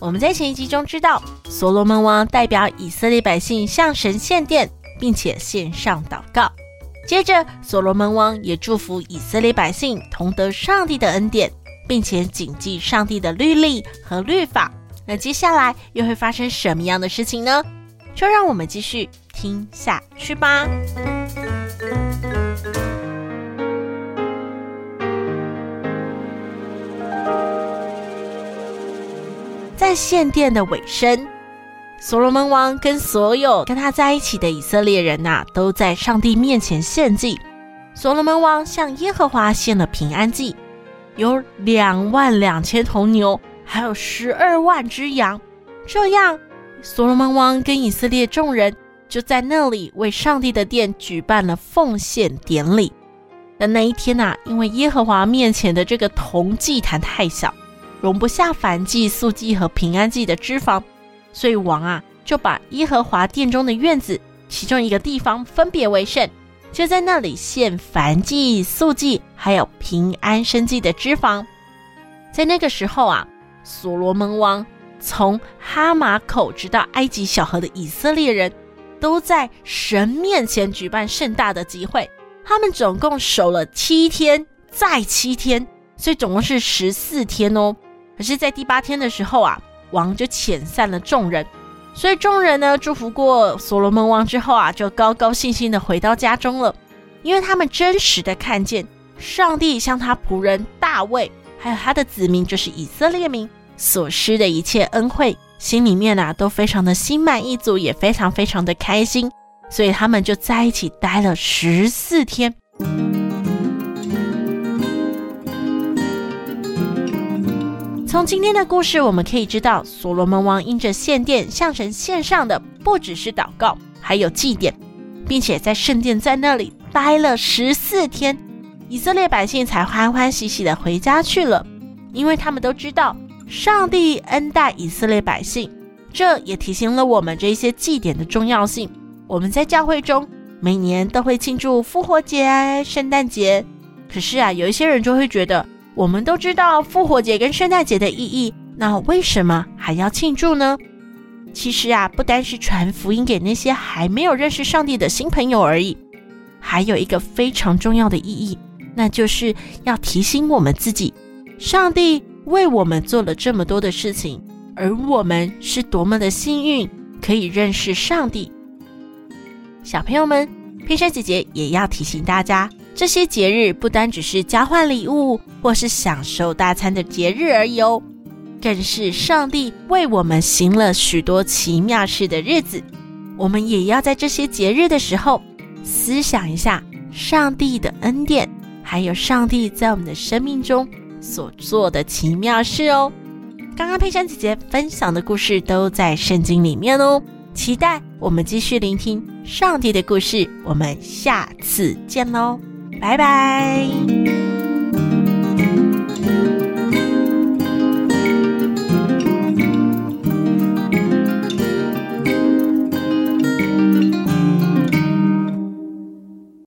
我们在前一集中知道，所罗门王代表以色列百姓向神献殿，并且献上祷告。接着，所罗门王也祝福以色列百姓同得上帝的恩典，并且谨记上帝的律例和律法。那接下来又会发生什么样的事情呢？就让我们继续听下去吧。在献殿的尾声，所罗门王跟所有跟他在一起的以色列人呐、都在上帝面前献祭。所罗门王向耶和华献了平安祭，有两万两千头牛，还有十二万只羊。这样，所罗门王跟以色列众人就在那里为上帝的殿举办了奉献典礼。但那一天呐、因为耶和华面前的这个铜祭坛太小。容不下燔祭、素祭和平安祭的脂肪，所以王啊就把耶和华殿中的院子其中一个地方分别为圣，就在那里献燔祭、素祭还有平安牲祭的脂肪。在那个时候啊，所罗门王从哈马口直到埃及小河的以色列人都在神面前举办盛大的集会，他们总共守了七天，再七天，所以总共是十四天哦。可是，在第八天的时候啊，王就遣散了众人，所以众人呢祝福过所罗门王之后啊，就高高兴兴的回到家中了，因为他们真实的看见上帝向他仆人大卫，还有他的子民，就是以色列民所施的一切恩惠，心里面啊都非常的心满意足，也非常非常的开心，所以他们就在一起待了十四天。从今天的故事，我们可以知道，所罗门王因着献殿向神献上的不只是祷告，还有祭典，并且在圣殿在那里待了十四天，以色列百姓才欢欢喜喜的回家去了，因为他们都知道上帝恩待以色列百姓，这也提醒了我们这些祭典的重要性。我们在教会中每年都会庆祝复活节、圣诞节，可是啊，有一些人就会觉得。我们都知道复活节跟圣诞节的意义，那为什么还要庆祝呢？其实啊，不单是传福音给那些还没有认识上帝的新朋友而已，还有一个非常重要的意义，那就是要提醒我们自己，上帝为我们做了这么多的事情，而我们是多么的幸运，可以认识上帝。小朋友们，佩珊姐姐也要提醒大家。这些节日不单只是交换礼物或是享受大餐的节日而已哦，更是上帝为我们行了许多奇妙事的日子。我们也要在这些节日的时候，思想一下上帝的恩典，还有上帝在我们的生命中所做的奇妙事哦。刚刚佩珊姐姐分享的故事都在圣经里面哦，期待我们继续聆听上帝的故事。我们下次见喽。拜拜。